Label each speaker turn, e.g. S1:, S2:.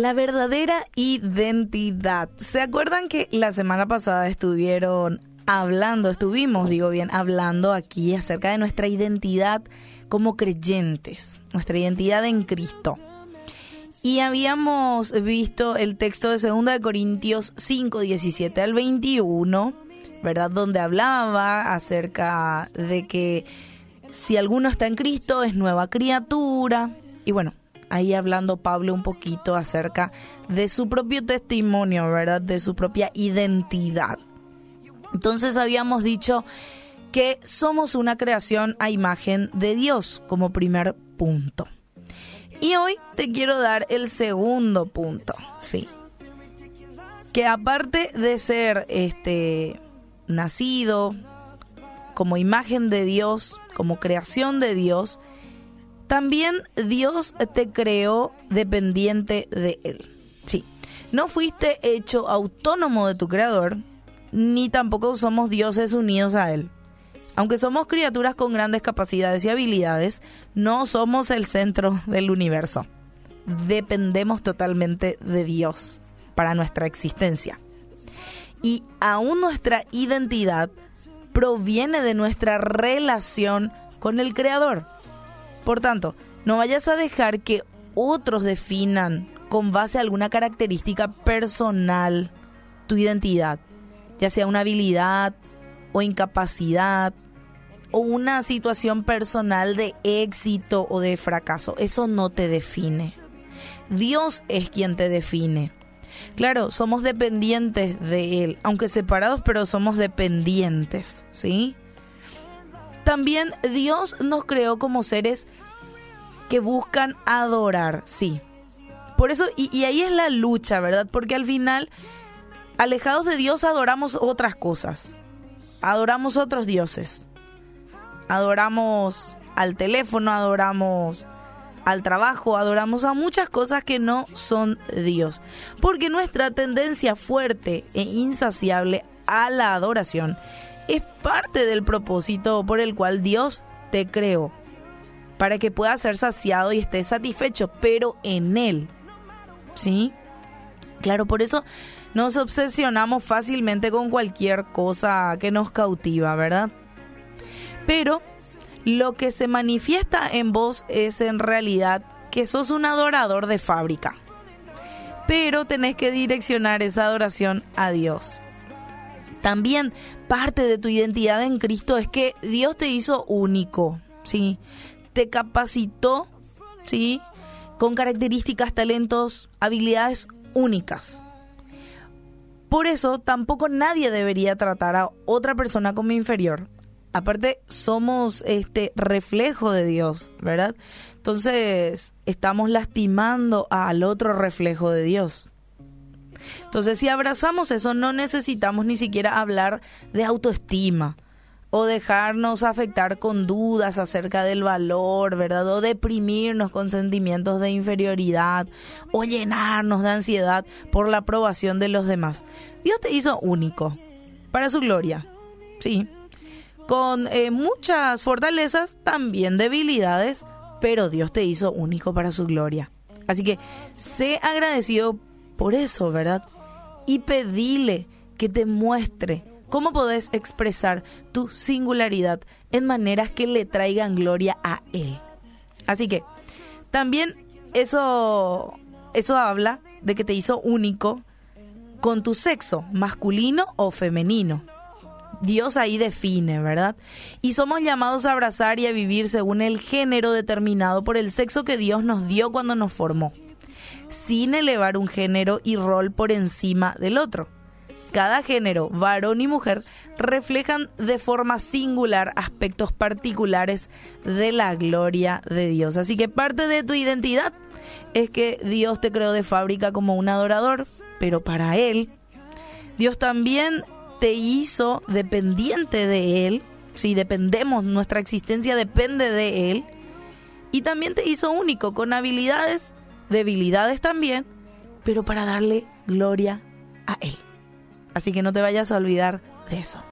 S1: La verdadera identidad. ¿Se acuerdan que la semana pasada estuvieron hablando, estuvimos, digo bien, hablando aquí acerca de nuestra identidad como creyentes, nuestra identidad en Cristo? Y habíamos visto el texto de 2 de Corintios 5, 17 al 21, ¿verdad? Donde hablaba acerca de que si alguno está en Cristo es nueva criatura. Y bueno, ahí hablando Pablo un poquito acerca de su propio testimonio, ¿verdad? De su propia identidad. Entonces habíamos dicho que somos una creación a imagen de Dios como primer punto. Y hoy te quiero dar el segundo punto, sí. Que aparte de ser este nacido como imagen de Dios, como creación de Dios, también Dios te creó dependiente de Él. Sí, no fuiste hecho autónomo de tu creador, ni tampoco somos dioses unidos a Él. Aunque somos criaturas con grandes capacidades y habilidades, no somos el centro del universo. Dependemos totalmente de Dios para nuestra existencia. Y aún nuestra identidad proviene de nuestra relación con el Creador. Por tanto, no vayas a dejar que otros definan con base a alguna característica personal tu identidad, ya sea una habilidad o incapacidad o una situación personal de éxito o de fracaso. Eso no te define. Dios es quien te define. Claro, somos dependientes de Él, aunque separados, pero somos dependientes, ¿sí? También Dios nos creó como seres que buscan adorar, sí. Por eso, y, y ahí es la lucha, ¿verdad? Porque al final, alejados de Dios, adoramos otras cosas. Adoramos otros dioses. Adoramos al teléfono, adoramos al trabajo, adoramos a muchas cosas que no son Dios. Porque nuestra tendencia fuerte e insaciable a la adoración es parte del propósito por el cual Dios te creó. Para que puedas ser saciado y estés satisfecho, pero en Él. ¿Sí? Claro, por eso nos obsesionamos fácilmente con cualquier cosa que nos cautiva, ¿verdad? Pero lo que se manifiesta en vos es en realidad que sos un adorador de fábrica. Pero tenés que direccionar esa adoración a Dios. También parte de tu identidad en Cristo es que Dios te hizo único, ¿sí? Te capacitó, ¿sí? Con características, talentos, habilidades únicas. Por eso tampoco nadie debería tratar a otra persona como inferior aparte somos este reflejo de Dios, ¿verdad? Entonces estamos lastimando al otro reflejo de Dios. Entonces si abrazamos eso no necesitamos ni siquiera hablar de autoestima o dejarnos afectar con dudas acerca del valor, ¿verdad? O deprimirnos con sentimientos de inferioridad o llenarnos de ansiedad por la aprobación de los demás. Dios te hizo único para su gloria. Sí, con eh, muchas fortalezas, también debilidades, pero Dios te hizo único para su gloria. Así que sé agradecido por eso, ¿verdad? Y pedile que te muestre cómo podés expresar tu singularidad en maneras que le traigan gloria a Él. Así que también eso, eso habla de que te hizo único con tu sexo, masculino o femenino. Dios ahí define, ¿verdad? Y somos llamados a abrazar y a vivir según el género determinado por el sexo que Dios nos dio cuando nos formó, sin elevar un género y rol por encima del otro. Cada género, varón y mujer, reflejan de forma singular aspectos particulares de la gloria de Dios. Así que parte de tu identidad es que Dios te creó de fábrica como un adorador, pero para Él, Dios también te hizo dependiente de Él, si dependemos, nuestra existencia depende de Él, y también te hizo único, con habilidades, debilidades también, pero para darle gloria a Él. Así que no te vayas a olvidar de eso.